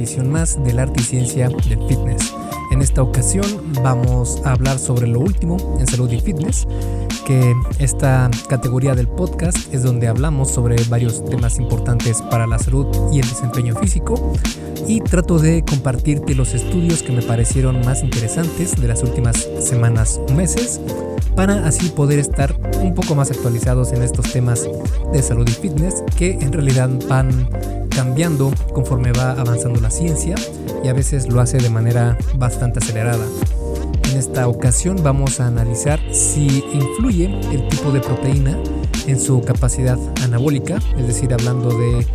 edición más del arte y ciencia del fitness. En esta ocasión vamos a hablar sobre lo último en salud y fitness, que esta categoría del podcast es donde hablamos sobre varios temas importantes para la salud y el desempeño físico. Y trato de compartirte los estudios que me parecieron más interesantes de las últimas semanas o meses para así poder estar un poco más actualizados en estos temas de salud y fitness que en realidad van cambiando conforme va avanzando la ciencia y a veces lo hace de manera bastante acelerada. En esta ocasión vamos a analizar si influye el tipo de proteína en su capacidad anabólica, es decir, hablando de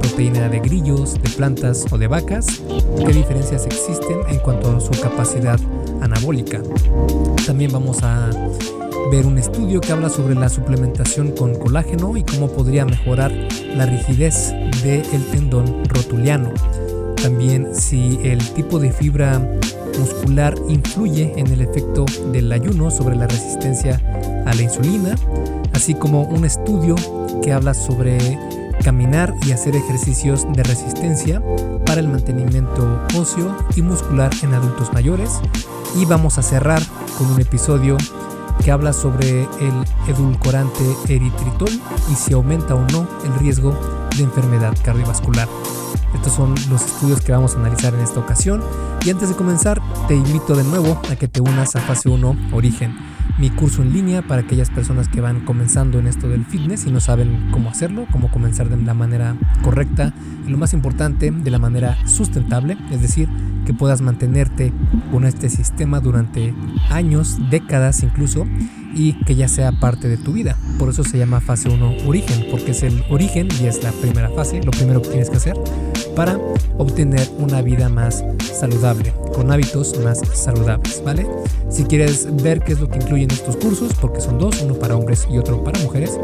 proteína de grillos, de plantas o de vacas, qué diferencias existen en cuanto a su capacidad anabólica. También vamos a ver un estudio que habla sobre la suplementación con colágeno y cómo podría mejorar la rigidez del tendón rotuliano. También si el tipo de fibra muscular influye en el efecto del ayuno sobre la resistencia a la insulina, así como un estudio que habla sobre caminar y hacer ejercicios de resistencia para el mantenimiento óseo y muscular en adultos mayores. Y vamos a cerrar con un episodio que habla sobre el edulcorante eritritol y si aumenta o no el riesgo de enfermedad cardiovascular. Estos son los estudios que vamos a analizar en esta ocasión y antes de comenzar te invito de nuevo a que te unas a fase 1 Origen, mi curso en línea para aquellas personas que van comenzando en esto del fitness y no saben cómo hacerlo, cómo comenzar de la manera correcta y lo más importante, de la manera sustentable, es decir, que puedas mantenerte con este sistema durante años, décadas incluso, y que ya sea parte de tu vida. Por eso se llama fase 1 origen, porque es el origen y es la primera fase, lo primero que tienes que hacer para obtener una vida más saludable, con hábitos más saludables, ¿vale? Si quieres ver qué es lo que incluyen estos cursos, porque son dos, uno para hombres y otro para mujeres,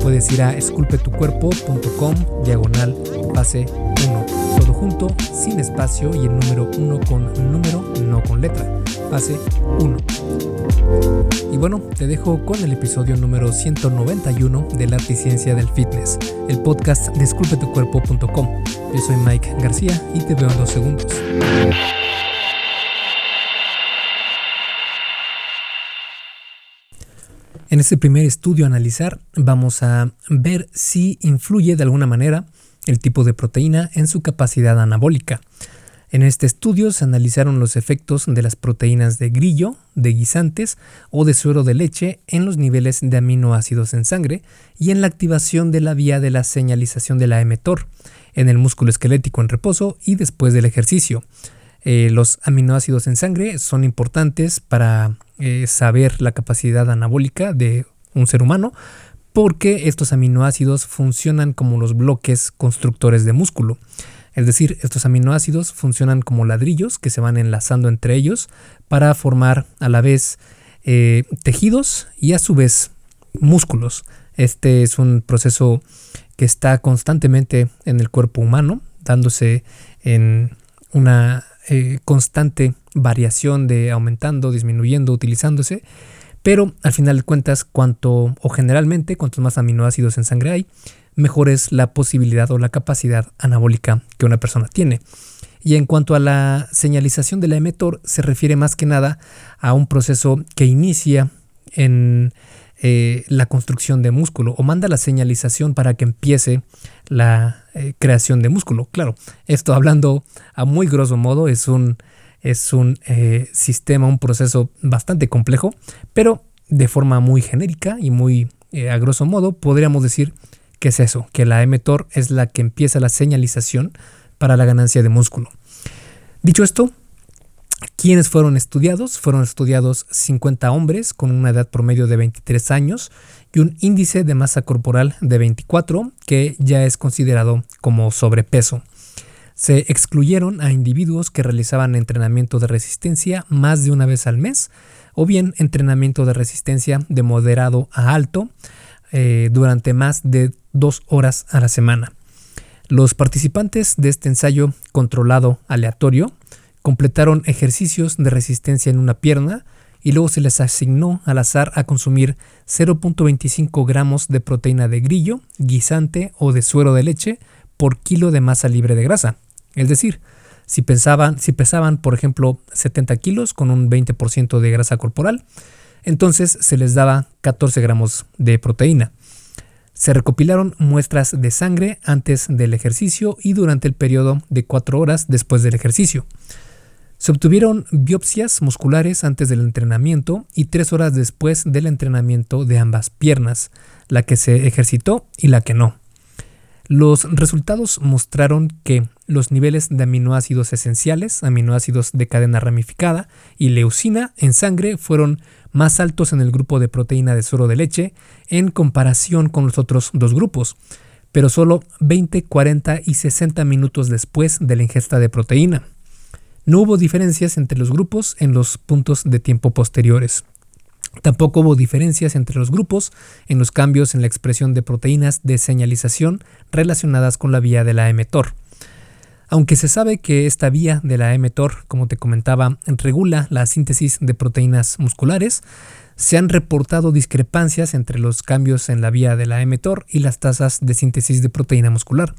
puedes ir a esculpetucuerpo.com diagonal fase 1. Todo junto, sin espacio y el número 1 con número, no con letra. Fase 1. Y bueno, te dejo con el episodio número 191 de la ciencia del fitness, el podcast de esculpetucuerpo.com. Yo soy Mike García y te veo en dos segundos. En este primer estudio a analizar vamos a ver si influye de alguna manera el tipo de proteína en su capacidad anabólica. En este estudio se analizaron los efectos de las proteínas de grillo, de guisantes o de suero de leche en los niveles de aminoácidos en sangre y en la activación de la vía de la señalización de la mTOR en el músculo esquelético en reposo y después del ejercicio. Eh, los aminoácidos en sangre son importantes para eh, saber la capacidad anabólica de un ser humano porque estos aminoácidos funcionan como los bloques constructores de músculo. Es decir, estos aminoácidos funcionan como ladrillos que se van enlazando entre ellos para formar a la vez eh, tejidos y a su vez músculos. Este es un proceso que está constantemente en el cuerpo humano, dándose en una eh, constante variación de aumentando, disminuyendo, utilizándose. Pero al final de cuentas, cuanto o generalmente, cuantos más aminoácidos en sangre hay, mejor es la posibilidad o la capacidad anabólica que una persona tiene. Y en cuanto a la señalización de la mTOR, se refiere más que nada a un proceso que inicia en eh, la construcción de músculo o manda la señalización para que empiece la eh, creación de músculo. Claro, esto hablando a muy grosso modo es un, es un eh, sistema, un proceso bastante complejo, pero de forma muy genérica y muy a grosso modo podríamos decir ¿Qué es eso? Que la mTOR es la que empieza la señalización para la ganancia de músculo. Dicho esto, ¿quiénes fueron estudiados? Fueron estudiados 50 hombres con una edad promedio de 23 años y un índice de masa corporal de 24 que ya es considerado como sobrepeso. Se excluyeron a individuos que realizaban entrenamiento de resistencia más de una vez al mes o bien entrenamiento de resistencia de moderado a alto eh, durante más de dos horas a la semana. Los participantes de este ensayo controlado aleatorio completaron ejercicios de resistencia en una pierna y luego se les asignó al azar a consumir 0.25 gramos de proteína de grillo, guisante o de suero de leche por kilo de masa libre de grasa. Es decir, Si, si pesaban, por ejemplo, 70 kilos con un 20% de grasa corporal, entonces se les daba 14 gramos de proteína. Se recopilaron muestras de sangre antes del ejercicio y durante el periodo de 4 horas después del ejercicio. Se obtuvieron biopsias musculares antes del entrenamiento y 3 horas después del entrenamiento de ambas piernas, la que se ejercitó y la que no. Los resultados mostraron que los niveles de aminoácidos esenciales, aminoácidos de cadena ramificada y leucina en sangre fueron más altos en el grupo de proteína de suero de leche en comparación con los otros dos grupos, pero solo 20, 40 y 60 minutos después de la ingesta de proteína. No hubo diferencias entre los grupos en los puntos de tiempo posteriores. Tampoco hubo diferencias entre los grupos en los cambios en la expresión de proteínas de señalización relacionadas con la vía de la mTOR. Aunque se sabe que esta vía de la mTOR, como te comentaba, regula la síntesis de proteínas musculares, se han reportado discrepancias entre los cambios en la vía de la mTOR y las tasas de síntesis de proteína muscular.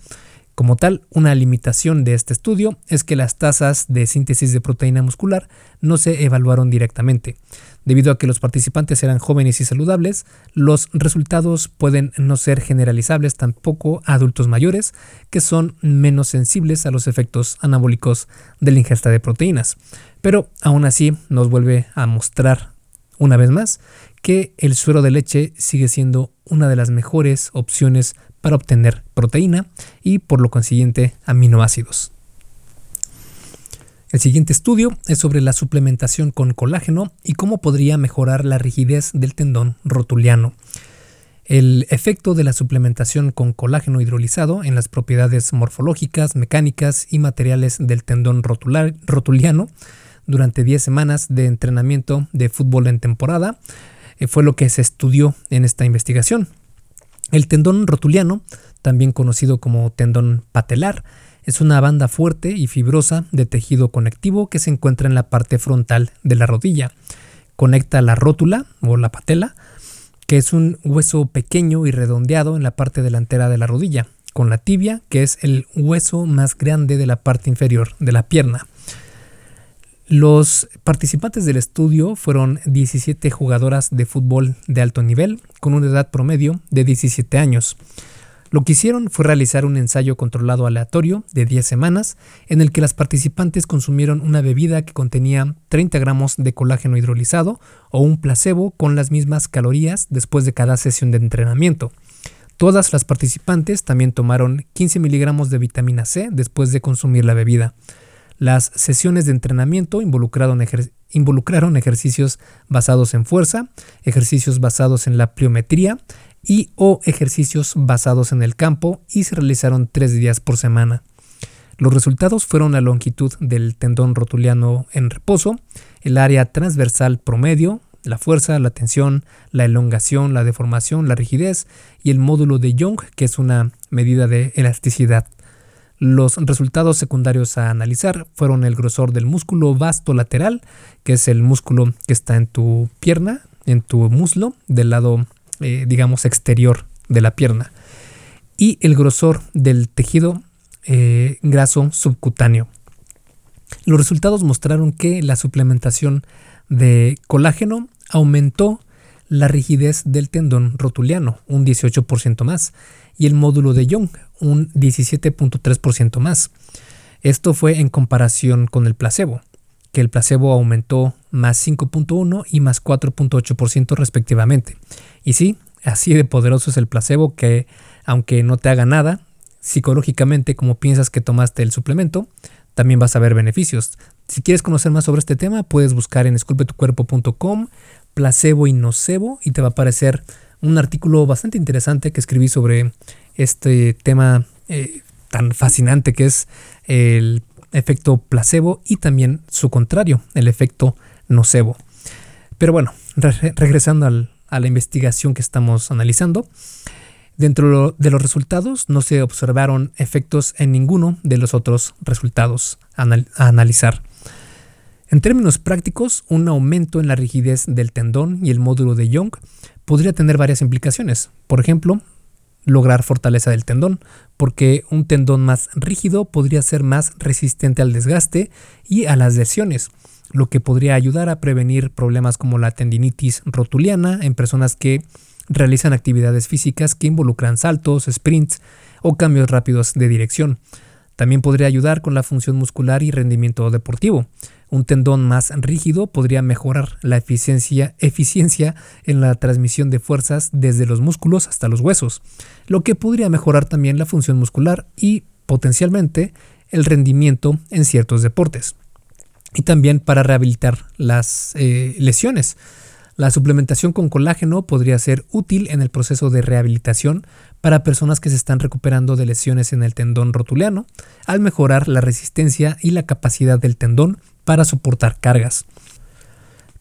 Como tal, una limitación de este estudio es que las tasas de síntesis de proteína muscular no se evaluaron directamente. Debido a que los participantes eran jóvenes y saludables, los resultados pueden no ser generalizables tampoco a adultos mayores, que son menos sensibles a los efectos anabólicos de la ingesta de proteínas. Pero aún así nos vuelve a mostrar una vez más que el suero de leche sigue siendo una de las mejores opciones para obtener proteína y por lo consiguiente aminoácidos. El siguiente estudio es sobre la suplementación con colágeno y cómo podría mejorar la rigidez del tendón rotuliano. El efecto de la suplementación con colágeno hidrolizado en las propiedades morfológicas, mecánicas y materiales del tendón rotuliano durante 10 semanas de entrenamiento de fútbol en temporada eh, fue lo que se estudió en esta investigación. El tendón rotuliano, también conocido como tendón patelar, es una banda fuerte y fibrosa de tejido conectivo que se encuentra en la parte frontal de la rodilla. Conecta la rótula o la patela, que es un hueso pequeño y redondeado en la parte delantera de la rodilla, con la tibia, que es el hueso más grande de la parte inferior de la pierna. Los participantes del estudio fueron 17 jugadoras de fútbol de alto nivel con una edad promedio de 17 años. Lo que hicieron fue realizar un ensayo controlado aleatorio de 10 semanas en el que las participantes consumieron una bebida que contenía 30 gramos de colágeno hidrolizado o un placebo con las mismas calorías después de cada sesión de entrenamiento. Todas las participantes también tomaron 15 miligramos de vitamina C después de consumir la bebida. Las sesiones de entrenamiento involucraron, ejercicios basados en fuerza, ejercicios basados en la pliometría y o ejercicios basados en el campo y se realizaron tres días por semana. Los resultados fueron la longitud del tendón rotuliano en reposo, el área transversal promedio, la fuerza, la tensión, la elongación, la deformación, la rigidez y el módulo de Young, que es una medida de elasticidad. Los resultados secundarios a analizar fueron el grosor del músculo vasto lateral, que es el músculo que está en tu pierna, en tu muslo, del lado, eh, digamos, exterior de la pierna, y el grosor del tejido eh, graso subcutáneo. Los resultados mostraron que la suplementación de colágeno aumentó la rigidez del tendón rotuliano, un 18% más, y el módulo de Young, un 17.3% más. Esto fue en comparación con el placebo, que el placebo aumentó más 5.1 y más 4.8% respectivamente. Y sí, así de poderoso es el placebo que, aunque no te haga nada, psicológicamente como piensas que tomaste el suplemento, también vas a ver beneficios. Si quieres conocer más sobre este tema, puedes buscar en esculpetucuerpo.com placebo y nocebo y te va a aparecer un artículo bastante interesante que escribí sobre este tema eh, tan fascinante que es el efecto placebo y también su contrario, el efecto nocebo. Pero bueno, regresando a la investigación que estamos analizando, dentro de los resultados no se observaron efectos en ninguno de los otros resultados a analizar. En términos prácticos, un aumento en la rigidez del tendón y el módulo de Young podría tener varias implicaciones. Por ejemplo, lograr fortaleza del tendón, porque un tendón más rígido podría ser más resistente al desgaste y a las lesiones, lo que podría ayudar a prevenir problemas como la tendinitis rotuliana en personas que realizan actividades físicas que involucran saltos, sprints o cambios rápidos de dirección. También podría ayudar con la función muscular y rendimiento deportivo. Un tendón más rígido podría mejorar la eficiencia, eficiencia en la transmisión de fuerzas desde los músculos hasta los huesos, lo que podría mejorar también la función muscular y potencialmente el rendimiento en ciertos deportes. Y también para rehabilitar las eh, lesiones. La suplementación con colágeno podría ser útil en el proceso de rehabilitación para personas que se están recuperando de lesiones en el tendón rotuliano, al mejorar la resistencia y la capacidad del tendón para soportar cargas.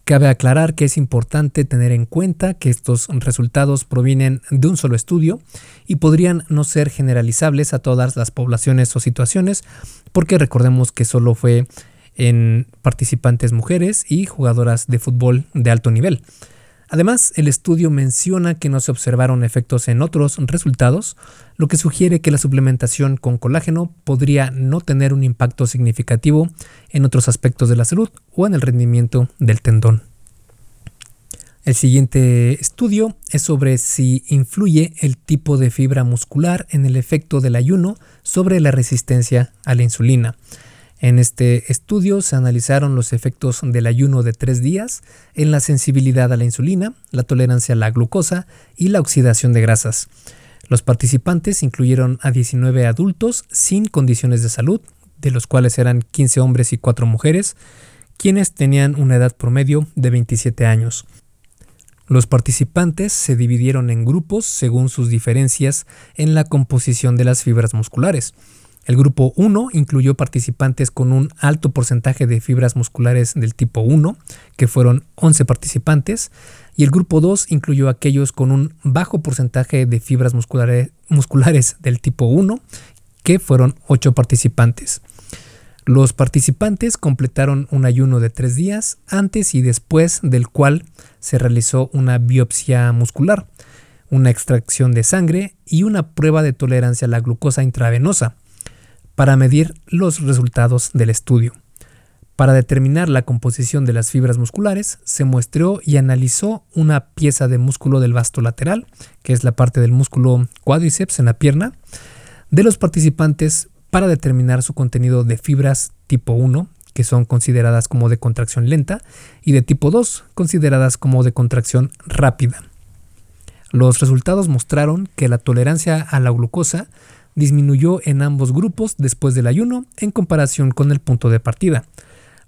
Cabe aclarar que es importante tener en cuenta que estos resultados provienen de un solo estudio y podrían no ser generalizables a todas las poblaciones o situaciones, porque recordemos que solo fue en participantes mujeres y jugadoras de fútbol de alto nivel. Además, el estudio menciona que no se observaron efectos en otros resultados, lo que sugiere que la suplementación con colágeno podría no tener un impacto significativo en otros aspectos de la salud o en el rendimiento del tendón. El siguiente estudio es sobre si influye el tipo de fibra muscular en el efecto del ayuno sobre la resistencia a la insulina. En este estudio se analizaron los efectos del ayuno de tres días en la sensibilidad a la insulina, la tolerancia a la glucosa y la oxidación de grasas. Los participantes incluyeron a 19 adultos sin condiciones de salud, de los cuales eran 15 hombres y 4 mujeres, quienes tenían una edad promedio de 27 años. Los participantes se dividieron en grupos según sus diferencias en la composición de las fibras musculares. El grupo 1 incluyó participantes con un alto porcentaje de fibras musculares del tipo 1, que fueron 11 participantes, y el grupo 2 incluyó aquellos con un bajo porcentaje de fibras musculares, del tipo 1, que fueron 8 participantes. Los participantes completaron un ayuno de 3 días antes y después del cual se realizó una biopsia muscular, una extracción de sangre y una prueba de tolerancia a la glucosa intravenosa para medir los resultados del estudio. Para determinar la composición de las fibras musculares, se muestreó y analizó una pieza de músculo del vasto lateral, que es la parte del músculo cuádriceps en la pierna, de los participantes para determinar su contenido de fibras tipo 1, que son consideradas como de contracción lenta, y de tipo 2, consideradas como de contracción rápida. Los resultados mostraron que la tolerancia a la glucosa disminuyó en ambos grupos después del ayuno en comparación con el punto de partida.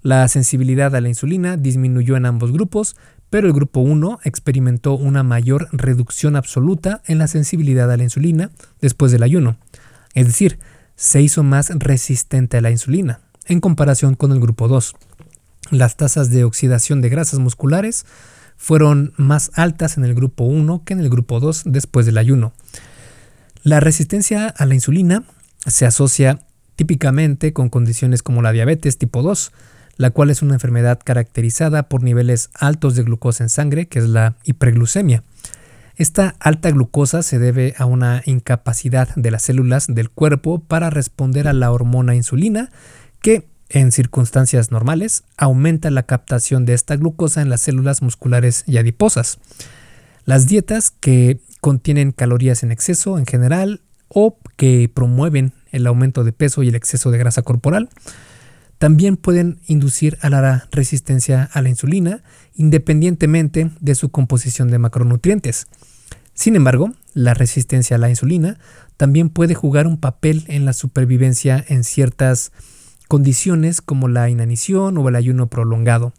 La sensibilidad a la insulina disminuyó en ambos grupos, pero el grupo 1 experimentó una mayor reducción absoluta en la sensibilidad a la insulina después del ayuno. Es decir, se hizo más resistente a la insulina en comparación con el grupo 2. Las tasas de oxidación de grasas musculares fueron más altas en el grupo 1 que en el grupo 2 después del ayuno. La resistencia a la insulina se asocia típicamente con condiciones como la diabetes tipo 2, la cual es una enfermedad caracterizada por niveles altos de glucosa en sangre, que es la hiperglucemia. Esta alta glucosa se debe a una incapacidad de las células del cuerpo para responder a la hormona insulina, que en circunstancias normales aumenta la captación de esta glucosa en las células musculares y adiposas. Las dietas que contienen calorías en exceso en general o que promueven el aumento de peso y el exceso de grasa corporal. También pueden inducir a la resistencia a la insulina independientemente de su composición de macronutrientes. Sin embargo, la resistencia a la insulina también puede jugar un papel en la supervivencia en ciertas condiciones como la inanición o el ayuno prolongado.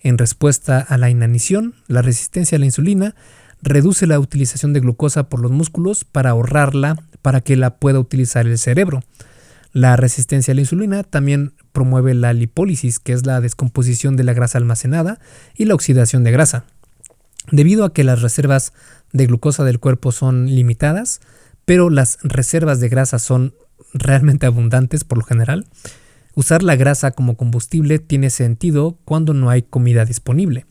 En respuesta a la inanición, la resistencia a la insulina reduce la utilización de glucosa por los músculos para ahorrarla para que la pueda utilizar el cerebro. La resistencia a la insulina también promueve la lipólisis, que es la descomposición de la grasa almacenada, y la oxidación de grasa. Debido a que las reservas de glucosa del cuerpo son limitadas, pero las reservas de grasa son realmente abundantes por lo general, usar la grasa como combustible tiene sentido cuando no hay comida disponible.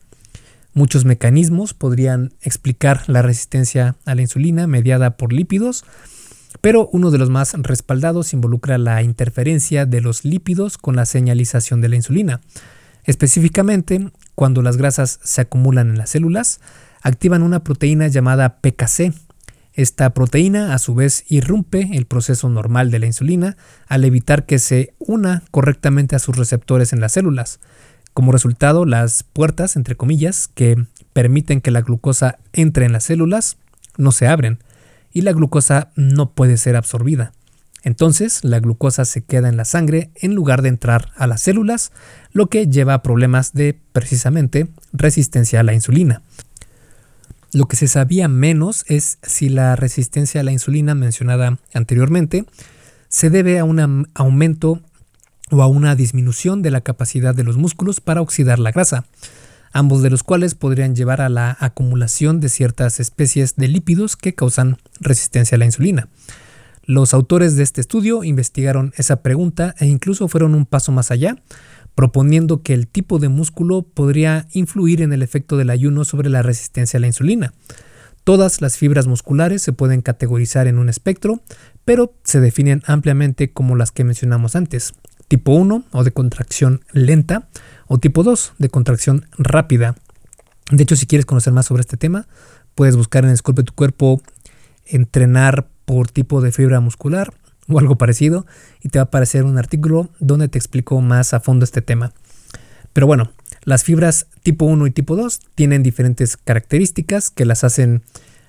Muchos mecanismos podrían explicar la resistencia a la insulina mediada por lípidos, pero uno de los más respaldados involucra la interferencia de los lípidos con la señalización de la insulina. Específicamente, cuando las grasas se acumulan en las células, activan una proteína llamada PKC. Esta proteína a su vez irrumpe el proceso normal de la insulina al evitar que se una correctamente a sus receptores en las células. Como resultado, las puertas, entre comillas, que permiten que la glucosa entre en las células, no se abren y la glucosa no puede ser absorbida. Entonces, la glucosa se queda en la sangre en lugar de entrar a las células, lo que lleva a problemas de, precisamente, resistencia a la insulina. Lo que se sabía menos es si la resistencia a la insulina mencionada anteriormente se debe a un aumento o a una disminución de la capacidad de los músculos para oxidar la grasa, ambos de los cuales podrían llevar a la acumulación de ciertas especies de lípidos que causan resistencia a la insulina. Los autores de este estudio investigaron esa pregunta e incluso fueron un paso más allá, proponiendo que el tipo de músculo podría influir en el efecto del ayuno sobre la resistencia a la insulina. Todas las fibras musculares se pueden categorizar en un espectro, pero se definen ampliamente como las que mencionamos antes, tipo 1 o de contracción lenta o tipo 2 de contracción rápida. De hecho, si quieres conocer más sobre este tema, puedes buscar en Esculpe tu cuerpo entrenar por tipo de fibra muscular o algo parecido y te va a aparecer un artículo donde te explico más a fondo este tema. Pero bueno, las fibras tipo 1 y tipo 2 tienen diferentes características que las hacen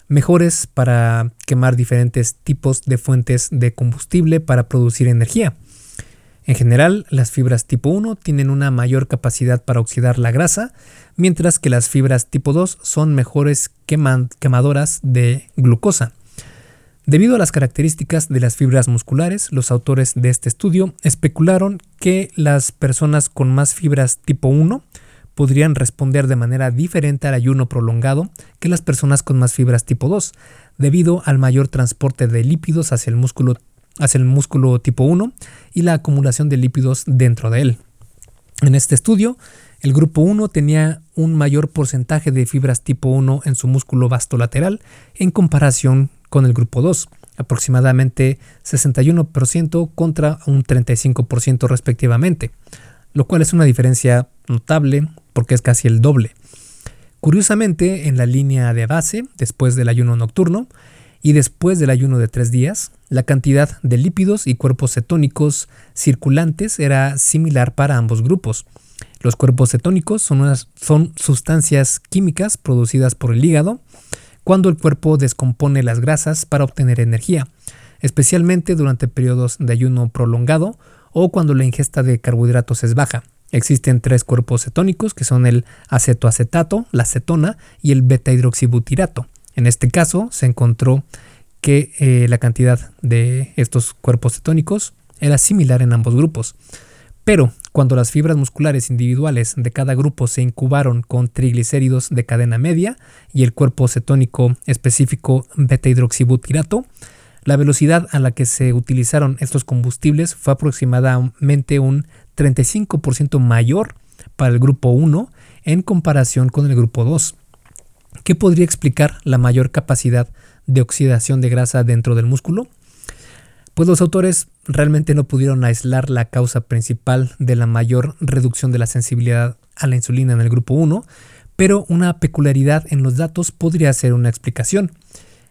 mejores para quemar diferentes tipos de fuentes de combustible para producir energía. En general, las fibras tipo 1 tienen una mayor capacidad para oxidar la grasa, mientras que las fibras tipo 2 son mejores quemadoras de glucosa. Debido a las características de las fibras musculares, los autores de este estudio especularon que las personas con más fibras tipo 1 podrían responder de manera diferente al ayuno prolongado que las personas con más fibras tipo 2, debido al mayor transporte de lípidos hacia el músculo hacia el músculo tipo 1 y la acumulación de lípidos dentro de él. En este estudio, el grupo 1 tenía un mayor porcentaje de fibras tipo 1 en su músculo vasto lateral en comparación con el grupo 2, aproximadamente 61% contra un 35% respectivamente, lo cual es una diferencia notable porque es casi el doble. Curiosamente, en la línea de base, después del ayuno nocturno, y después del ayuno de tres días, la cantidad de lípidos y cuerpos cetónicos circulantes era similar para ambos grupos. Los cuerpos cetónicos son, son sustancias químicas producidas por el hígado cuando el cuerpo descompone las grasas para obtener energía, especialmente durante periodos de ayuno prolongado o cuando la ingesta de carbohidratos es baja. Existen tres cuerpos cetónicos que son el acetoacetato, la cetona y el beta-hidroxibutirato. En este caso se encontró que eh, la cantidad de estos cuerpos cetónicos era similar en ambos grupos. Pero cuando las fibras musculares individuales de cada grupo se incubaron con triglicéridos de cadena media y el cuerpo cetónico específico beta-hidroxibutirato, la velocidad a la que se utilizaron estos combustibles fue aproximadamente un 35% mayor para el grupo 1 en comparación con el grupo 2. ¿Qué podría explicar la mayor capacidad de oxidación de grasa dentro del músculo? Pues los autores realmente no pudieron aislar la causa principal de la mayor reducción de la sensibilidad a la insulina en el grupo 1, pero una peculiaridad en los datos podría ser una explicación.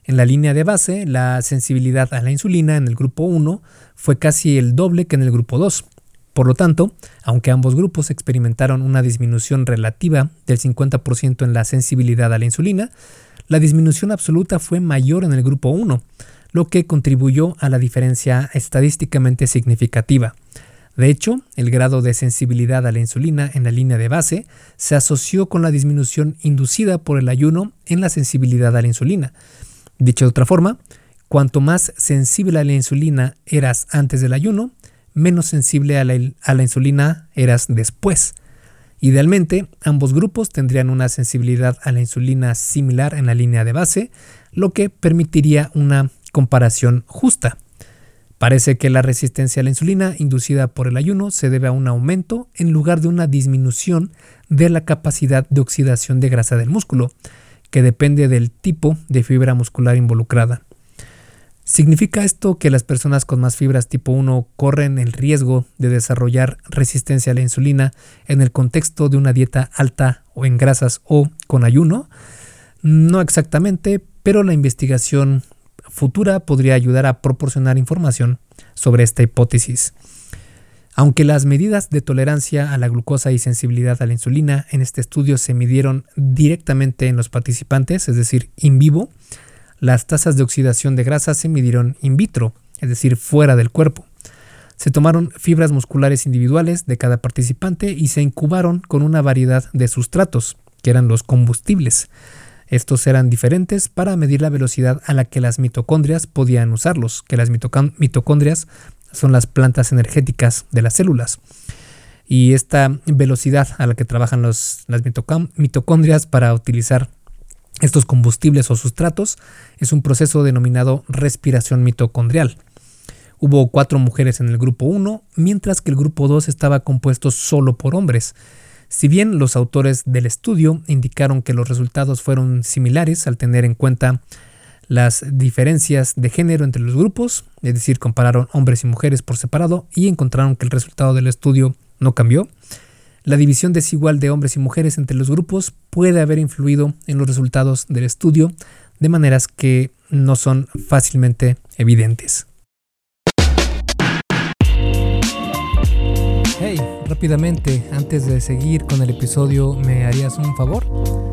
En la línea de base, la sensibilidad a la insulina en el grupo 1 fue casi el doble que en el grupo 2. Por lo tanto, aunque ambos grupos experimentaron una disminución relativa del 50% en la sensibilidad a la insulina, la disminución absoluta fue mayor en el grupo 1, lo que contribuyó a la diferencia estadísticamente significativa. De hecho, el grado de sensibilidad a la insulina en la línea de base se asoció con la disminución inducida por el ayuno en la sensibilidad a la insulina. Dicho de otra forma, cuanto más sensible a la insulina eras antes del ayuno, menos sensible a la, insulina eras después. Idealmente, ambos grupos tendrían una sensibilidad a la insulina similar en la línea de base, lo que permitiría una comparación justa. Parece que la resistencia a la insulina inducida por el ayuno se debe a un aumento en lugar de una disminución de la capacidad de oxidación de grasa del músculo, que depende del tipo de fibra muscular involucrada. ¿Significa esto que las personas con más fibras tipo 1 corren el riesgo de desarrollar resistencia a la insulina en el contexto de una dieta alta o en grasas o con ayuno? No exactamente, pero la investigación futura podría ayudar a proporcionar información sobre esta hipótesis. Aunque las medidas de tolerancia a la glucosa y sensibilidad a la insulina en este estudio se midieron directamente en los participantes, es decir, in vivo, las tasas de oxidación de grasa se midieron in vitro, es decir, fuera del cuerpo. Se tomaron fibras musculares individuales de cada participante y se incubaron con una variedad de sustratos, que eran los combustibles. Estos eran diferentes para medir la velocidad a la que las mitocondrias podían usarlos, que las mitocondrias son las plantas energéticas de las células. Y esta velocidad a la que trabajan las mitocondrias para utilizar estos combustibles o sustratos es un proceso denominado respiración mitocondrial. Hubo cuatro mujeres en el grupo 1, mientras que el grupo 2 estaba compuesto solo por hombres. Si bien los autores del estudio indicaron que los resultados fueron similares al tener en cuenta las diferencias de género entre los grupos, es decir, compararon hombres y mujeres por separado y encontraron que el resultado del estudio no cambió, la división desigual de hombres y mujeres entre los grupos puede haber influido en los resultados del estudio de maneras que no son fácilmente evidentes. Hey, rápidamente, antes de seguir con el episodio, ¿me harías un favor?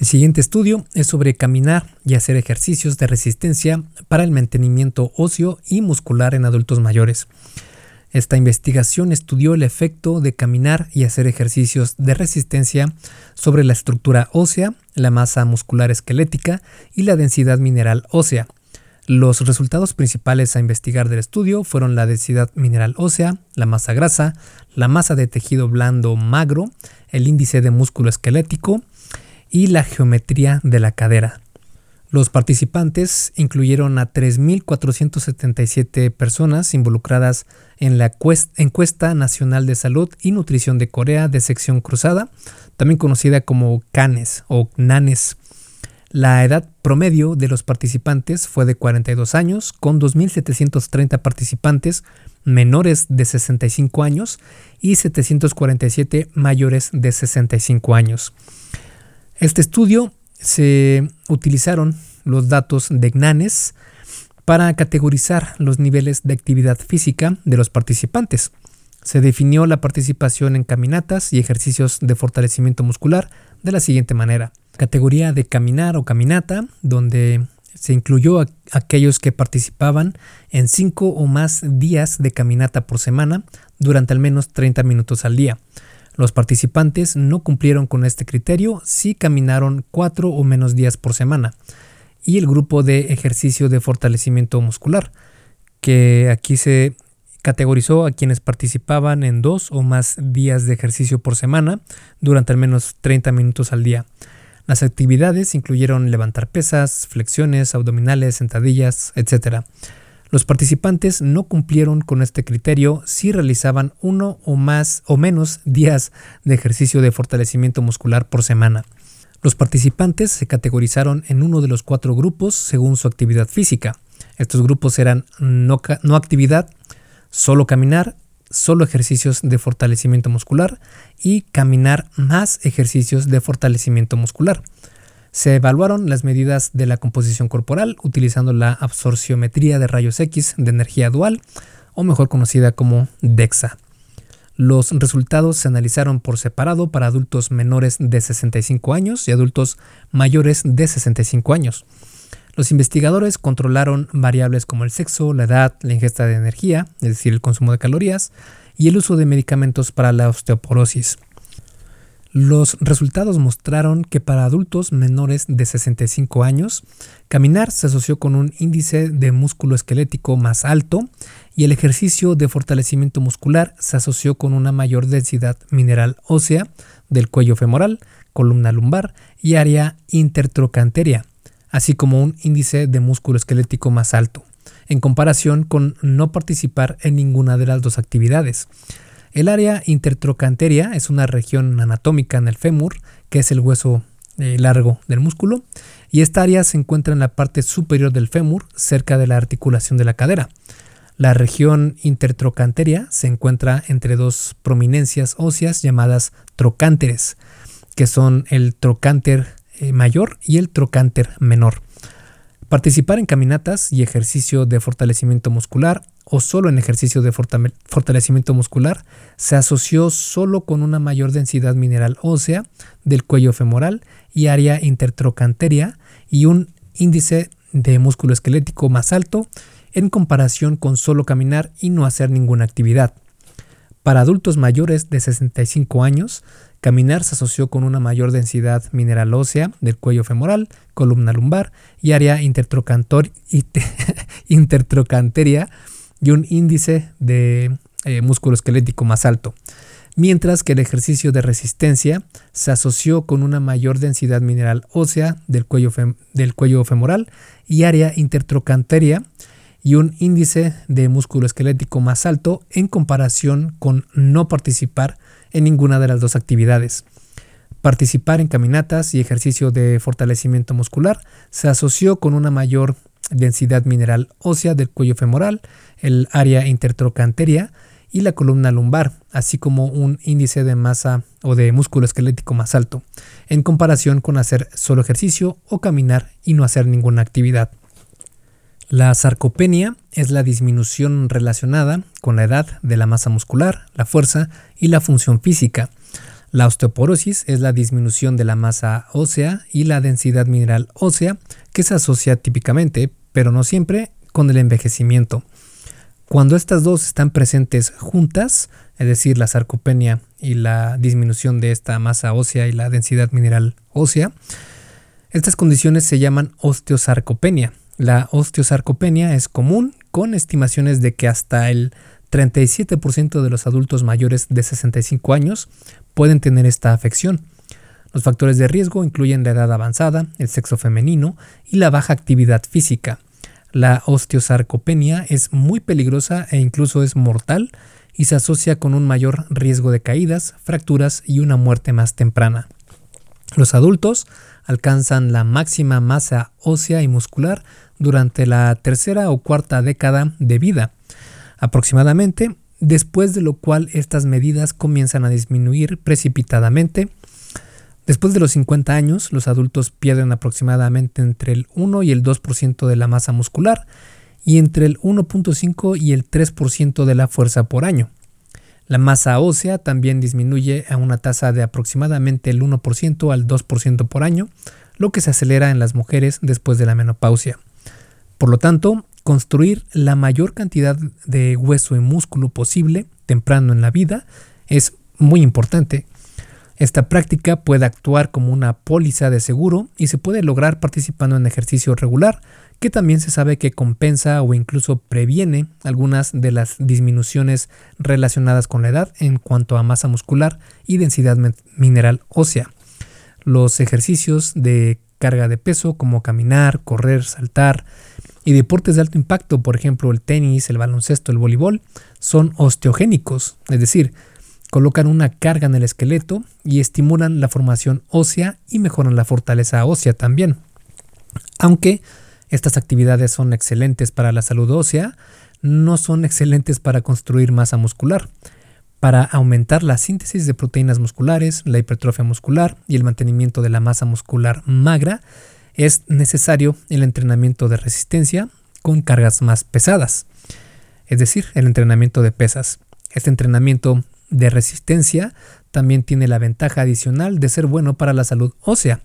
El siguiente estudio es sobre caminar y hacer ejercicios de resistencia para el mantenimiento óseo y muscular en adultos mayores. Esta investigación estudió el efecto de caminar y hacer ejercicios de resistencia sobre la estructura ósea, la masa muscular esquelética y la densidad mineral ósea. Los resultados principales a investigar del estudio fueron la densidad mineral ósea, la masa grasa, la masa de tejido blando magro, el índice de músculo esquelético, y la geometría de la cadera. Los participantes incluyeron a 3.477 personas involucradas en la Encuesta Nacional de Salud y Nutrición de Corea de sección cruzada, también conocida como CANES o NANES. La edad promedio de los participantes fue de 42 años, con 2.730 participantes menores de 65 años y 747 mayores de 65 años. Este estudio se utilizaron los datos de GNANES para categorizar los niveles de actividad física de los participantes. Se definió la participación en caminatas y ejercicios de fortalecimiento muscular de la siguiente manera. Categoría de caminar o caminata, donde se incluyó a aquellos que participaban en 5 o más días de caminata por semana durante al menos 30 minutos al día. Los participantes no cumplieron con este criterio si caminaron cuatro o menos días por semana. Y el grupo de ejercicio de fortalecimiento muscular, que aquí se categorizó a quienes participaban en dos o más días de ejercicio por semana durante al menos 30 minutos al día. Las actividades incluyeron levantar pesas, flexiones, abdominales, sentadillas, etc. Los participantes no cumplieron con este criterio si realizaban uno o más o menos días de ejercicio de fortalecimiento muscular por semana. Los participantes se categorizaron en uno de los cuatro grupos según su actividad física. Estos grupos eran no, no actividad, solo caminar, solo ejercicios de fortalecimiento muscular y caminar más ejercicios de fortalecimiento muscular. Se evaluaron las medidas de la composición corporal utilizando la absorciometría de rayos X de energía dual, o mejor conocida como DEXA. Los resultados se analizaron por separado para adultos menores de 65 años y adultos mayores de 65 años. Los investigadores controlaron variables como el sexo, la edad, la ingesta de energía, es decir, el consumo de calorías, y el uso de medicamentos para la osteoporosis. Los resultados mostraron que para adultos menores de 65 años, caminar se asoció con un índice de músculo esquelético más alto y el ejercicio de fortalecimiento muscular se asoció con una mayor densidad mineral ósea del cuello femoral, columna lumbar y área intertrocanteria, así como un índice de músculo esquelético más alto, en comparación con no participar en ninguna de las dos actividades. El área intertrocanteria es una región anatómica en el fémur, que es el hueso eh, largo del músculo, y esta área se encuentra en la parte superior del fémur, cerca de la articulación de la cadera. La región intertrocanteria se encuentra entre dos prominencias óseas llamadas trocánteres, que son el trocánter eh, mayor y el trocánter menor. Participar en caminatas y ejercicio de fortalecimiento muscular o solo en ejercicio de fortalecimiento muscular se asoció solo con una mayor densidad mineral ósea del cuello femoral y área intertrocanteria y un índice de músculo esquelético más alto en comparación con solo caminar y no hacer ninguna actividad. Para adultos mayores de 65 años, Caminar se asoció con una mayor densidad mineral ósea del cuello femoral, columna lumbar y área intertrocanteria y un índice de eh, músculo esquelético más alto. Mientras que el ejercicio de resistencia se asoció con una mayor densidad mineral ósea del cuello, del cuello femoral y área intertrocanteria y un índice de músculo esquelético más alto en comparación con no participar en ninguna de las dos actividades. Participar en caminatas y ejercicio de fortalecimiento muscular se asoció con una mayor densidad mineral ósea del cuello femoral, el área intertrocanteria y la columna lumbar, así como un índice de masa o de músculo esquelético más alto, en comparación con hacer solo ejercicio o caminar y no hacer ninguna actividad. La sarcopenia es la disminución relacionada con la edad de la masa muscular, la fuerza y la función física. La osteoporosis es la disminución de la masa ósea y la densidad mineral ósea que se asocia típicamente, pero no siempre, con el envejecimiento. Cuando estas dos están presentes juntas, es decir, la sarcopenia y la disminución de esta masa ósea y la densidad mineral ósea, estas condiciones se llaman osteosarcopenia la osteosarcopenia es común con estimaciones de que hasta el 37% de los adultos mayores de 65 años pueden tener esta afección. Los factores de riesgo incluyen la edad avanzada, el sexo femenino y la baja actividad física. La osteosarcopenia es muy peligrosa e incluso es mortal y se asocia con un mayor riesgo de caídas, fracturas y una muerte más temprana. Los adultos alcanzan la máxima masa ósea y muscular durante la tercera o cuarta década de vida, aproximadamente, después de lo cual estas medidas comienzan a disminuir precipitadamente. Después de los 50 años, los adultos pierden aproximadamente entre el 1 y el 2% de la masa muscular y entre el 1.5 y el 3% de la fuerza por año. La masa ósea también disminuye a una tasa de aproximadamente el 1% al 2% por año, lo que se acelera en las mujeres después de la menopausia. Por lo tanto, construir la mayor cantidad de hueso y músculo posible temprano en la vida es muy importante. Esta práctica puede actuar como una póliza de seguro y se puede lograr participando en ejercicio regular, que también se sabe que compensa o incluso previene algunas de las disminuciones relacionadas con la edad en cuanto a masa muscular y densidad mineral ósea. Los ejercicios de carga de peso como caminar, correr, saltar, y deportes de alto impacto, por ejemplo el tenis, el baloncesto, el voleibol, son osteogénicos, es decir, colocan una carga en el esqueleto y estimulan la formación ósea y mejoran la fortaleza ósea también. Aunque estas actividades son excelentes para la salud ósea, no son excelentes para construir masa muscular. para aumentar la síntesis de proteínas musculares, la hipertrofia muscular y el mantenimiento de la masa muscular magra, es necesario el entrenamiento de resistencia con cargas más pesadas, es decir, el entrenamiento de pesas. Este entrenamiento de resistencia también tiene la ventaja adicional de ser bueno para la salud ósea.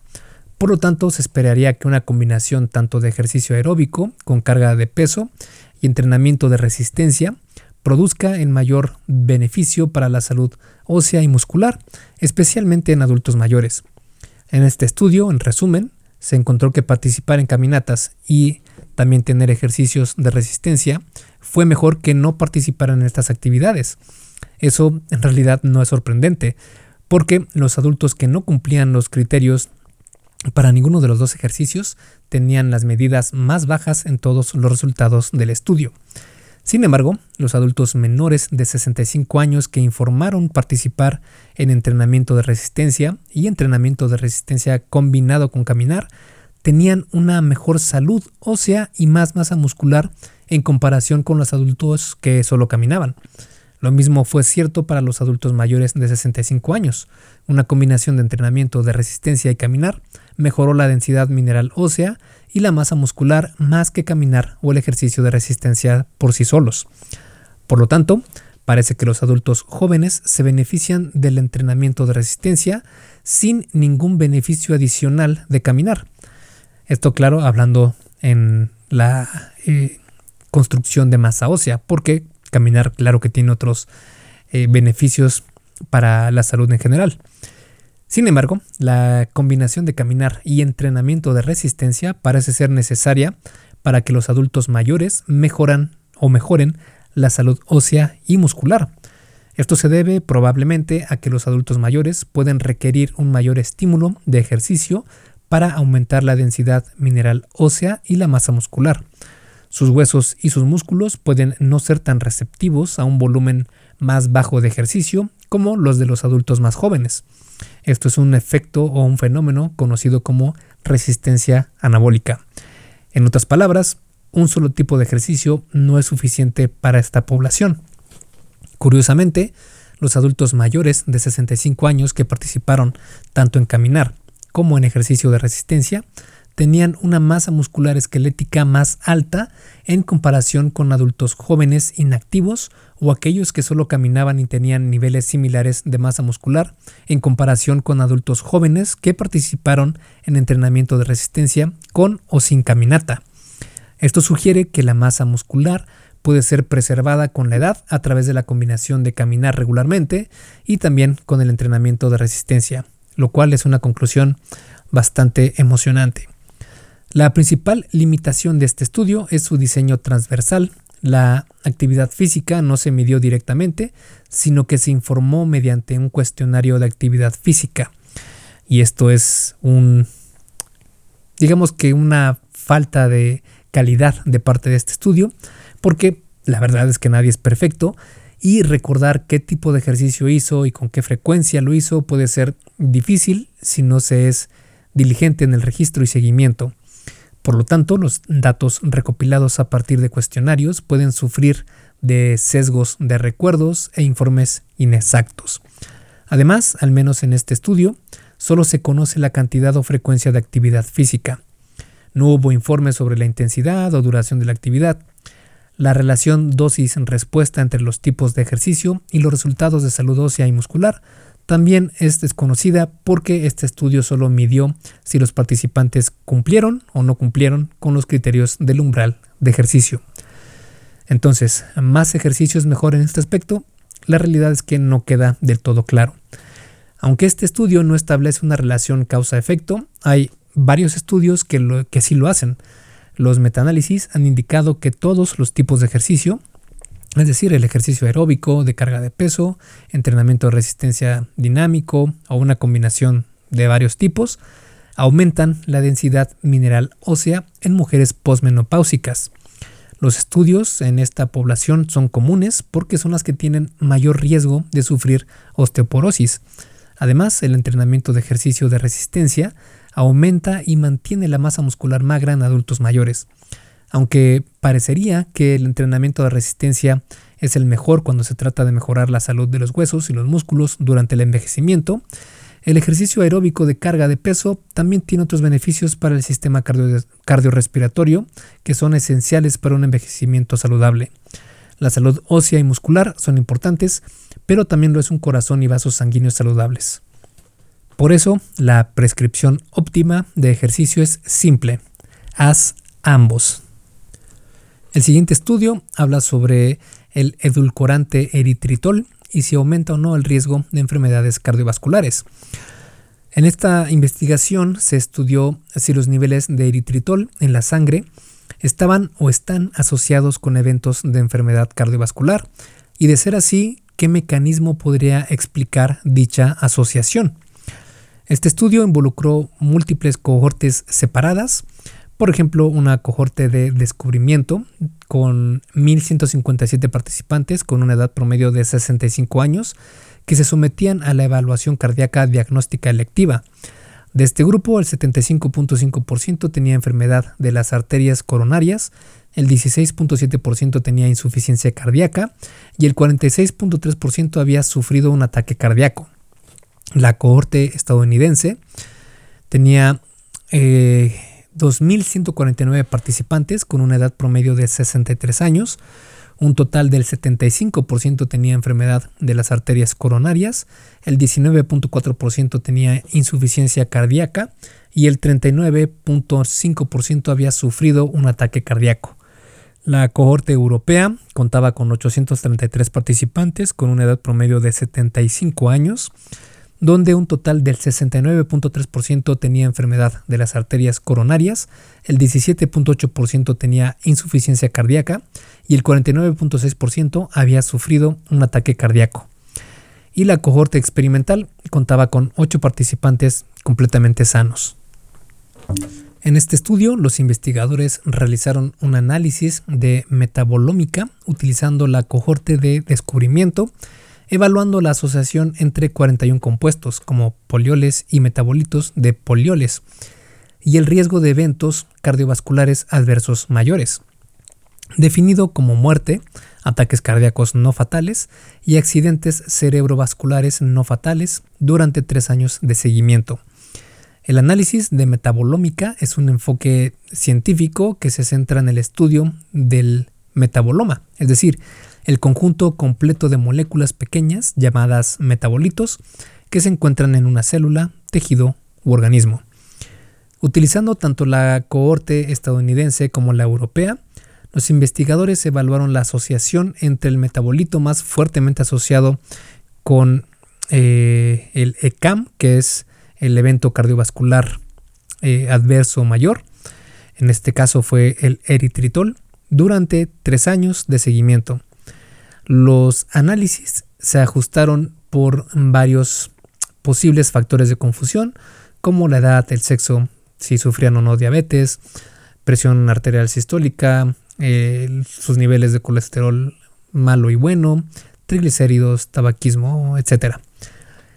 Por lo tanto, se esperaría que una combinación tanto de ejercicio aeróbico con carga de peso y entrenamiento de resistencia produzca en mayor beneficio para la salud ósea y muscular, especialmente en adultos mayores. En este estudio, en resumen, se encontró que participar en caminatas y también tener ejercicios de resistencia fue mejor que no participar en estas actividades. Eso en realidad no es sorprendente, porque los adultos que no cumplían los criterios para ninguno de los dos ejercicios tenían las medidas más bajas en todos los resultados del estudio. Sin embargo, los adultos menores de 65 años que informaron participar en entrenamiento de resistencia y entrenamiento de resistencia combinado con caminar tenían una mejor salud ósea y más masa muscular en comparación con los adultos que solo caminaban. Lo mismo fue cierto para los adultos mayores de 65 años. Una combinación de entrenamiento de resistencia y caminar mejoró la densidad mineral ósea y la masa muscular más que caminar o el ejercicio de resistencia por sí solos. Por lo tanto, parece que los adultos jóvenes se benefician del entrenamiento de resistencia sin ningún beneficio adicional de caminar. Esto claro, hablando en la eh, construcción de masa ósea, porque caminar claro que tiene otros eh, beneficios para la salud en general. Sin embargo, la combinación de caminar y entrenamiento de resistencia parece ser necesaria para que los adultos mayores mejoran o mejoren la salud ósea y muscular. Esto se debe probablemente a que los adultos mayores pueden requerir un mayor estímulo de ejercicio para aumentar la densidad mineral ósea y la masa muscular. Sus huesos y sus músculos pueden no ser tan receptivos a un volumen más bajo de ejercicio como los de los adultos más jóvenes. Esto es un efecto o un fenómeno conocido como resistencia anabólica. En otras palabras, un solo tipo de ejercicio no es suficiente para esta población. Curiosamente, los adultos mayores de 65 años que participaron tanto en caminar como en ejercicio de resistencia tenían una masa muscular esquelética más alta en comparación con adultos jóvenes inactivos o aquellos que solo caminaban y tenían niveles similares de masa muscular en comparación con adultos jóvenes que participaron en entrenamiento de resistencia con o sin caminata. Esto sugiere que la masa muscular puede ser preservada con la edad a través de la combinación de caminar regularmente y también con el entrenamiento de resistencia, lo cual es una conclusión bastante emocionante. La principal limitación de este estudio es su diseño transversal. La actividad física no se midió directamente, sino que se informó mediante un cuestionario de actividad física. Y esto es un, digamos que una falta de calidad de parte de este estudio, porque la verdad es que nadie es perfecto y recordar qué tipo de ejercicio hizo y con qué frecuencia lo hizo puede ser difícil si no se es diligente en el registro y seguimiento. Por lo tanto, los datos recopilados a partir de cuestionarios pueden sufrir de sesgos de recuerdos e informes inexactos. Además, al menos en este estudio, solo se conoce la cantidad o frecuencia de actividad física. No hubo informes sobre la intensidad o duración de la actividad. La relación dosis-respuesta entre los tipos de ejercicio y los resultados de salud ósea y muscular también es desconocida porque este estudio solo midió si los participantes cumplieron o no cumplieron con los criterios del umbral de ejercicio. Entonces, ¿más ejercicio es mejor en este aspecto? La realidad es que no queda del todo claro. Aunque este estudio no establece una relación causa-efecto, hay varios estudios que, que sí lo hacen. Los metaanálisis han indicado que todos los tipos de ejercicio, es decir, el ejercicio aeróbico de carga de peso, entrenamiento de resistencia dinámico o una combinación de varios tipos, aumentan la densidad mineral ósea en mujeres posmenopáusicas. Los estudios en esta población son comunes porque son las que tienen mayor riesgo de sufrir osteoporosis. Además, el entrenamiento de ejercicio de resistencia aumenta y mantiene la masa muscular magra en adultos mayores aunque parecería que el entrenamiento de resistencia es el mejor cuando se trata de mejorar la salud de los huesos y los músculos durante el envejecimiento. El ejercicio aeróbico de carga de peso también tiene otros beneficios para el sistema cardiorrespiratorio que son esenciales para un envejecimiento saludable. La salud ósea y muscular son importantes, pero también lo es un corazón y vasos sanguíneos saludables. Por eso, la prescripción óptima de ejercicio es simple. Haz ambos. El siguiente estudio habla sobre el edulcorante eritritol y si aumenta o no el riesgo de enfermedades cardiovasculares. En esta investigación se estudió si los niveles de eritritol en la sangre estaban o están asociados con eventos de enfermedad cardiovascular y de ser así, qué mecanismo podría explicar dicha asociación. Este estudio involucró múltiples cohortes separadas, por ejemplo, una cohorte de descubrimiento con 1.157 participantes con una edad promedio de 65 años que se sometían a la evaluación cardíaca diagnóstica electiva. De este grupo, el 75.5% tenía enfermedad de las arterias coronarias, el 16.7% tenía insuficiencia cardíaca y el 46.3% había sufrido un ataque cardíaco. La cohorte estadounidense tenía 2.149 eh, participantes con una edad promedio de 63 años. Un total del 75% tenía enfermedad de las arterias coronarias, el 19.4% tenía insuficiencia cardíaca y el 39.5% había sufrido un ataque cardíaco. La cohorte europea contaba con 833 participantes con una edad promedio de 75 años donde un total del 69.3% tenía enfermedad de las arterias coronarias, el 17.8% tenía insuficiencia cardíaca y el 49.6% había sufrido un ataque cardíaco. Y la cohorte experimental contaba con 8 participantes completamente sanos. En este estudio, los investigadores realizaron un análisis de metabolómica utilizando la cohorte de descubrimiento evaluando la asociación entre 41 compuestos como polioles y metabolitos de polioles y el riesgo de eventos cardiovasculares adversos mayores, definido como muerte, ataques cardíacos no fatales y accidentes cerebrovasculares no fatales durante tres años de seguimiento. El análisis de metabolómica es un enfoque científico que se centra en el estudio del metaboloma, es decir, el conjunto completo de moléculas pequeñas llamadas metabolitos que se encuentran en una célula, tejido u organismo. Utilizando tanto la cohorte estadounidense como la europea, los investigadores evaluaron la asociación entre el metabolito más fuertemente asociado con eh, el ECAM, que es el evento cardiovascular eh, adverso mayor, en este caso fue el eritritol, durante tres años de seguimiento. Los análisis se ajustaron por varios posibles factores de confusión, como la edad, el sexo, si sufrían o no diabetes, presión arterial sistólica, sus niveles de colesterol malo y bueno, triglicéridos, tabaquismo, etc.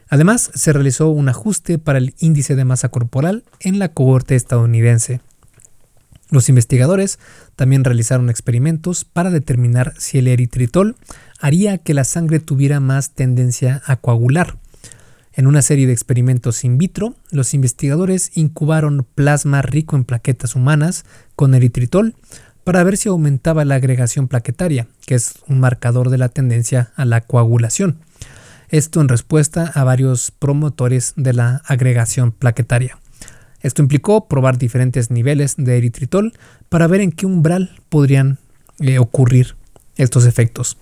Además, se realizó un ajuste para el índice de masa corporal en la cohorte estadounidense. Los investigadores también realizaron experimentos para determinar si el eritritol haría que la sangre tuviera más tendencia a coagular. En una serie de experimentos in vitro, los investigadores incubaron plasma rico en plaquetas humanas con eritritol para ver si aumentaba la agregación plaquetaria, que es un marcador de la tendencia a la coagulación. Esto en respuesta a varios promotores de la agregación plaquetaria. Esto implicó probar diferentes niveles de eritritol para ver en qué umbral podrían eh, ocurrir estos efectos.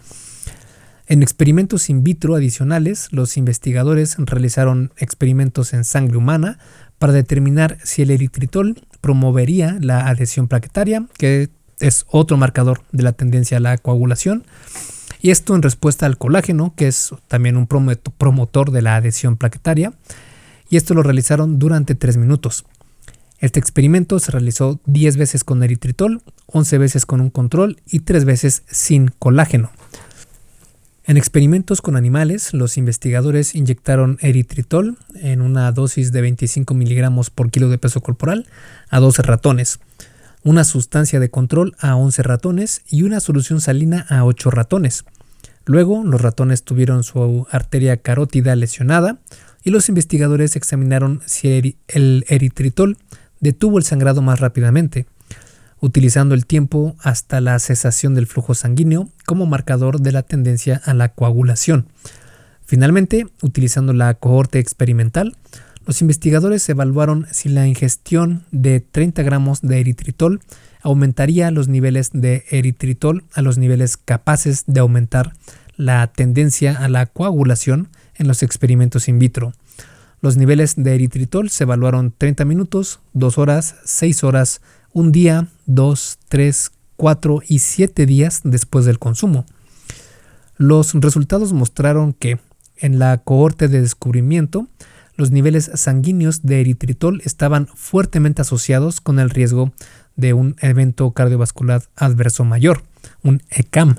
En experimentos in vitro adicionales, los investigadores realizaron experimentos en sangre humana para determinar si el eritritol promovería la adhesión plaquetaria, que es otro marcador de la tendencia a la coagulación, y esto en respuesta al colágeno, que es también un promotor de la adhesión plaquetaria, y esto lo realizaron durante 3 minutos. Este experimento se realizó 10 veces con eritritol, 11 veces con un control y 3 veces sin colágeno. En experimentos con animales, los investigadores inyectaron eritritol en una dosis de 25 miligramos por kilo de peso corporal a 12 ratones, una sustancia de control a 11 ratones y una solución salina a 8 ratones. Luego, los ratones tuvieron su arteria carótida lesionada y los investigadores examinaron si el eritritol detuvo el sangrado más rápidamente, utilizando el tiempo hasta la cesación del flujo sanguíneo como marcador de la tendencia a la coagulación. Finalmente, utilizando la cohorte experimental, los investigadores evaluaron si la ingestión de 30 gramos de eritritol aumentaría los niveles de eritritol a los niveles capaces de aumentar la tendencia a la coagulación en los experimentos in vitro. Los niveles de eritritol se evaluaron 30 minutos, 2 horas, 6 horas, 1 día, 2, 3, 4 y 7 días después del consumo. Los resultados mostraron que en la cohorte de descubrimiento, los niveles sanguíneos de eritritol estaban fuertemente asociados con el riesgo de un evento cardiovascular adverso mayor, un ECAM,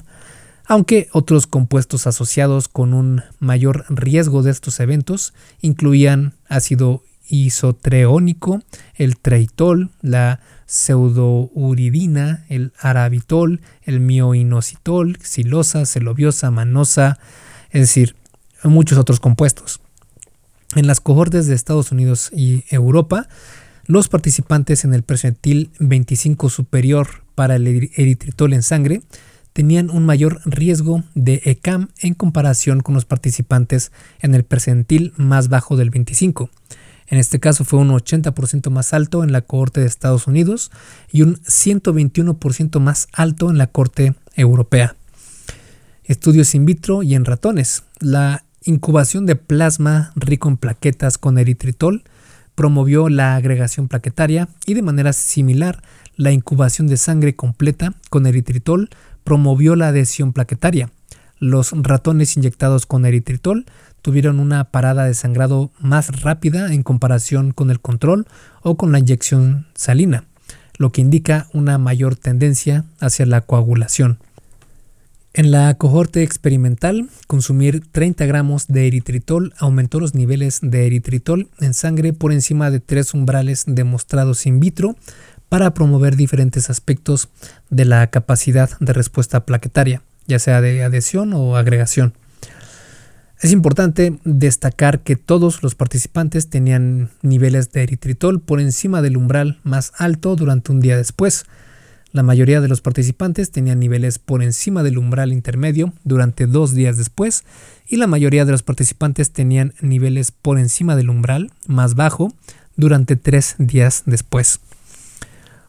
aunque otros compuestos asociados con un mayor riesgo de estos eventos incluían ácido isotreónico, el treitol, la pseudouridina, el arabitol, el mioinositol, silosa, celobiosa, manosa, es decir, muchos otros compuestos. En las cohortes de Estados Unidos y Europa, los participantes en el percentil 25 superior para el eritritol en sangre tenían un mayor riesgo de ECAM en comparación con los participantes en el percentil más bajo del 25. En este caso fue un 80% más alto en la cohorte de Estados Unidos y un 121% más alto en la corte europea. Estudios in vitro y en ratones. La incubación de plasma rico en plaquetas con eritritol promovió la agregación plaquetaria y de manera similar la incubación de sangre completa con eritritol promovió la adhesión plaquetaria. Los ratones inyectados con eritritol tuvieron una parada de sangrado más rápida en comparación con el control o con la inyección salina, lo que indica una mayor tendencia hacia la coagulación. En la cohorte experimental, consumir 30 gramos de eritritol aumentó los niveles de eritritol en sangre por encima de tres umbrales demostrados in vitro para promover diferentes aspectos de la capacidad de respuesta plaquetaria, ya sea de adhesión o agregación. Es importante destacar que todos los participantes tenían niveles de eritritol por encima del umbral más alto durante un día después, la mayoría de los participantes tenían niveles por encima del umbral intermedio durante dos días después y la mayoría de los participantes tenían niveles por encima del umbral más bajo durante tres días después.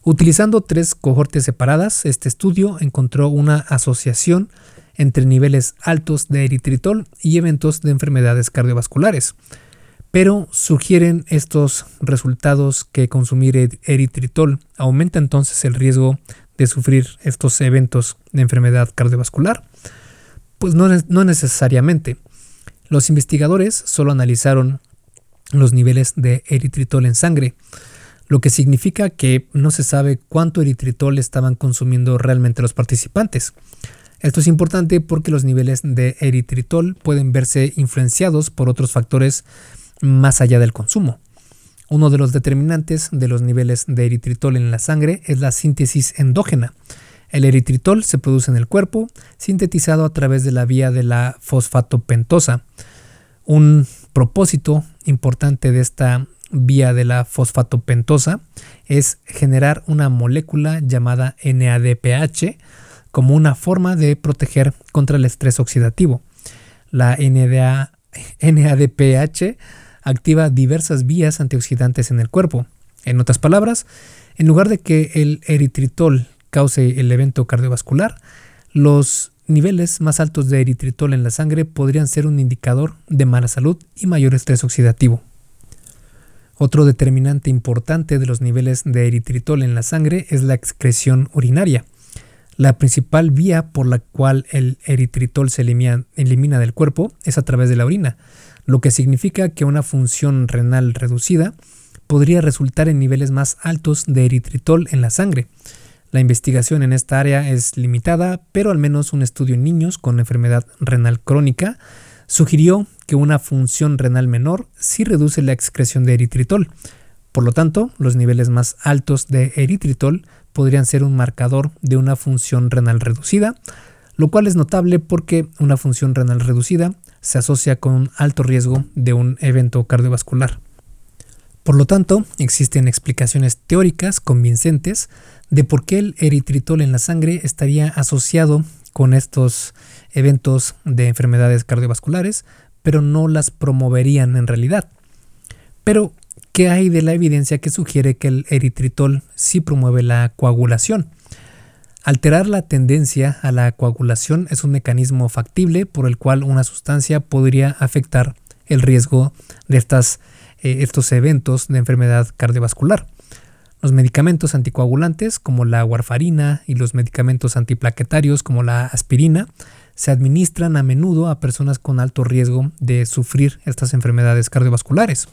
Utilizando tres cohortes separadas, este estudio encontró una asociación entre niveles altos de eritritol y eventos de enfermedades cardiovasculares. Pero sugieren estos resultados que consumir eritritol aumenta entonces el riesgo de sufrir estos eventos de enfermedad cardiovascular. Pues no, no necesariamente. Los investigadores solo analizaron los niveles de eritritol en sangre, lo que significa que no se sabe cuánto eritritol estaban consumiendo realmente los participantes. Esto es importante porque los niveles de eritritol pueden verse influenciados por otros factores más allá del consumo. Uno de los determinantes de los niveles de eritritol en la sangre es la síntesis endógena. El eritritol se produce en el cuerpo, sintetizado a través de la vía de la fosfatopentosa. Un propósito importante de esta vía de la fosfatopentosa es generar una molécula llamada NADPH como una forma de proteger contra el estrés oxidativo. La NADPH activa diversas vías antioxidantes en el cuerpo. En otras palabras, en lugar de que el eritritol cause el evento cardiovascular, los niveles más altos de eritritol en la sangre podrían ser un indicador de mala salud y mayor estrés oxidativo. Otro determinante importante de los niveles de eritritol en la sangre es la excreción urinaria. La principal vía por la cual el eritritol se elimina, del cuerpo es a través de la orina, lo que significa que una función renal reducida podría resultar en niveles más altos de eritritol en la sangre. La investigación en esta área es limitada, pero al menos un estudio en niños con enfermedad renal crónica sugirió que una función renal menor sí reduce la excreción de eritritol. Por lo tanto, los niveles más altos de eritritol podrían ser un marcador de una función renal reducida, lo cual es notable porque una función renal reducida se asocia con un alto riesgo de un evento cardiovascular. Por lo tanto, existen explicaciones teóricas convincentes de por qué el eritritol en la sangre estaría asociado con estos eventos de enfermedades cardiovasculares, pero no las promoverían en realidad. Pero, ¿qué hay de la evidencia que sugiere que el eritritol sí promueve la coagulación? Alterar la tendencia a la coagulación es un mecanismo factible por el cual una sustancia podría afectar el riesgo de estas eh, estos eventos de enfermedad cardiovascular. Los medicamentos anticoagulantes como la warfarina y los medicamentos antiplaquetarios como la aspirina se administran a menudo a personas con alto riesgo de sufrir estas enfermedades cardiovasculares.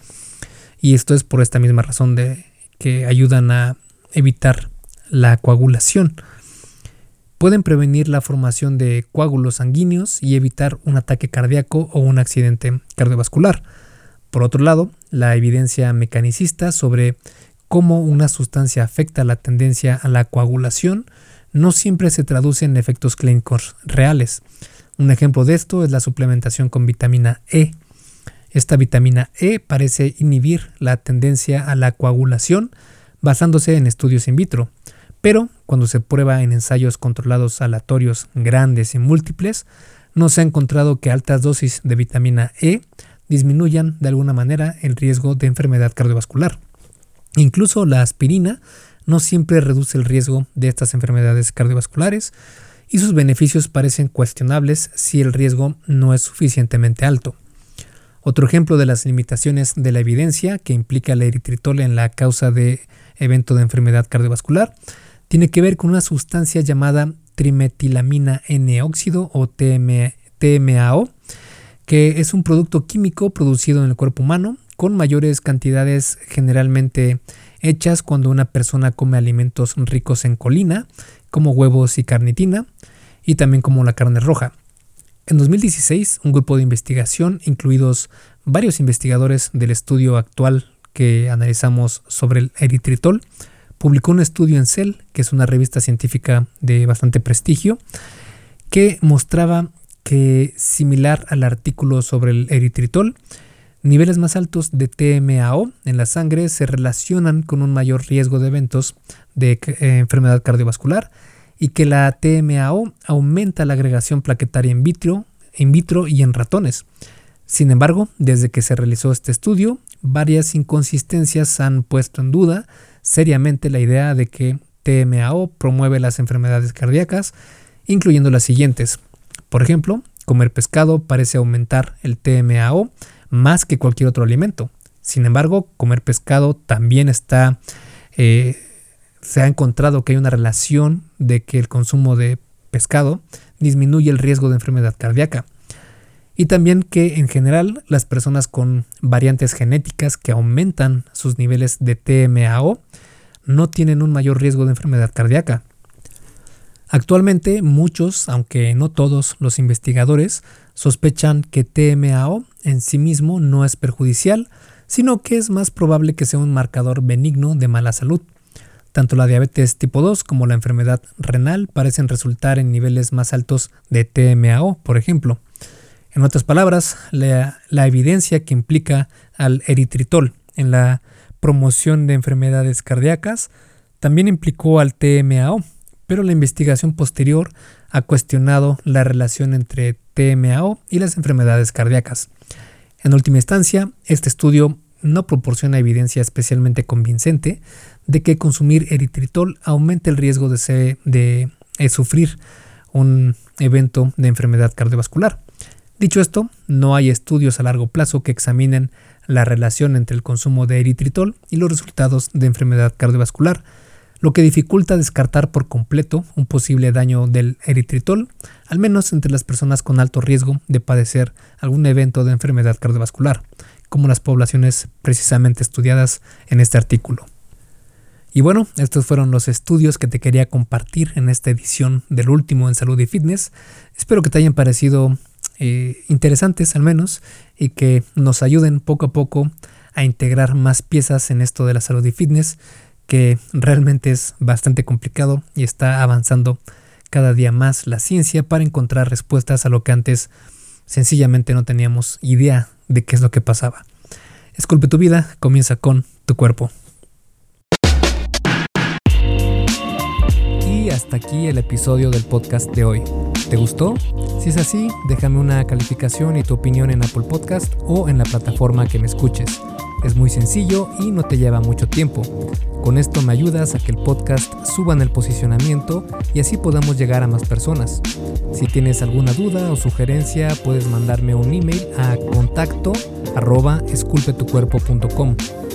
Y esto es por esta misma razón de que ayudan a evitar la coagulación. Pueden prevenir la formación de coágulos sanguíneos y evitar un ataque cardíaco o un accidente cardiovascular. Por otro lado, la evidencia mecanicista sobre cómo una sustancia afecta la tendencia a la coagulación no siempre se traduce en efectos clínicos reales. Un ejemplo de esto es la suplementación con vitamina E. Esta vitamina E parece inhibir la tendencia a la coagulación basándose en estudios in vitro, pero cuando se prueba en ensayos controlados aleatorios grandes y múltiples, no se ha encontrado que altas dosis de vitamina E disminuyan de alguna manera el riesgo de enfermedad cardiovascular. Incluso la aspirina no siempre reduce el riesgo de estas enfermedades cardiovasculares y sus beneficios parecen cuestionables si el riesgo no es suficientemente alto. Otro ejemplo de las limitaciones de la evidencia que implica el eritritol en la causa de evento de enfermedad cardiovascular tiene que ver con una sustancia llamada trimetilamina N-óxido o TMAO, que es un producto químico producido en el cuerpo humano con mayores cantidades generalmente hechas cuando una persona come alimentos ricos en colina, como huevos y carnitina, y también como la carne roja. En 2016, un grupo de investigación, incluidos varios investigadores del estudio actual que analizamos sobre el eritritol, publicó un estudio en Cell, que es una revista científica de bastante prestigio, que mostraba que similar al artículo sobre el eritritol, niveles más altos de TMAO en la sangre se relacionan con un mayor riesgo de eventos de eh, enfermedad cardiovascular y que la TMAO aumenta la agregación plaquetaria in vitro, vitro y en ratones. Sin embargo, desde que se realizó este estudio, varias inconsistencias han puesto en duda seriamente la idea de que TMAO promueve las enfermedades cardíacas, incluyendo las siguientes. Por ejemplo, comer pescado parece aumentar el TMAO más que cualquier otro alimento. Sin embargo, comer pescado también está... Eh, se ha encontrado que hay una relación de que el consumo de pescado disminuye el riesgo de enfermedad cardíaca. Y también que en general las personas con variantes genéticas que aumentan sus niveles de TMAO no tienen un mayor riesgo de enfermedad cardíaca. Actualmente muchos, aunque no todos los investigadores, sospechan que TMAO en sí mismo no es perjudicial, sino que es más probable que sea un marcador benigno de mala salud. Tanto la diabetes tipo 2 como la enfermedad renal parecen resultar en niveles más altos de TMAO, por ejemplo. En otras palabras, la, evidencia que implica al eritritol en la promoción de enfermedades cardíacas también implicó al TMAO, pero la investigación posterior ha cuestionado la relación entre TMAO y las enfermedades cardíacas. En última instancia, este estudio no proporciona evidencia especialmente convincente de que consumir eritritol aumenta el riesgo de, de eh, sufrir un evento de enfermedad cardiovascular. Dicho esto, no hay estudios a largo plazo que examinen la relación entre el consumo de eritritol y los resultados de enfermedad cardiovascular, lo que dificulta descartar por completo un posible daño del eritritol, al menos entre las personas con alto riesgo de padecer algún evento de enfermedad cardiovascular, como las poblaciones precisamente estudiadas en este artículo. Y bueno, estos fueron los estudios que te quería compartir en esta edición del último en salud y fitness. Espero que te hayan parecido eh, interesantes al menos y que nos ayuden poco a poco a integrar más piezas en esto de la salud y fitness que realmente es bastante complicado y está avanzando cada día más la ciencia para encontrar respuestas a lo que antes sencillamente no teníamos idea de qué es lo que pasaba. Esculpe tu vida, comienza con tu cuerpo. Y hasta aquí el episodio del podcast de hoy. ¿Te gustó? Si es así, déjame una calificación y tu opinión en Apple Podcast o en la plataforma que me escuches. Es muy sencillo y no te lleva mucho tiempo. Con esto me ayudas a que el podcast suba en el posicionamiento y así podamos llegar a más personas. Si tienes alguna duda o sugerencia, puedes mandarme un email a contacto.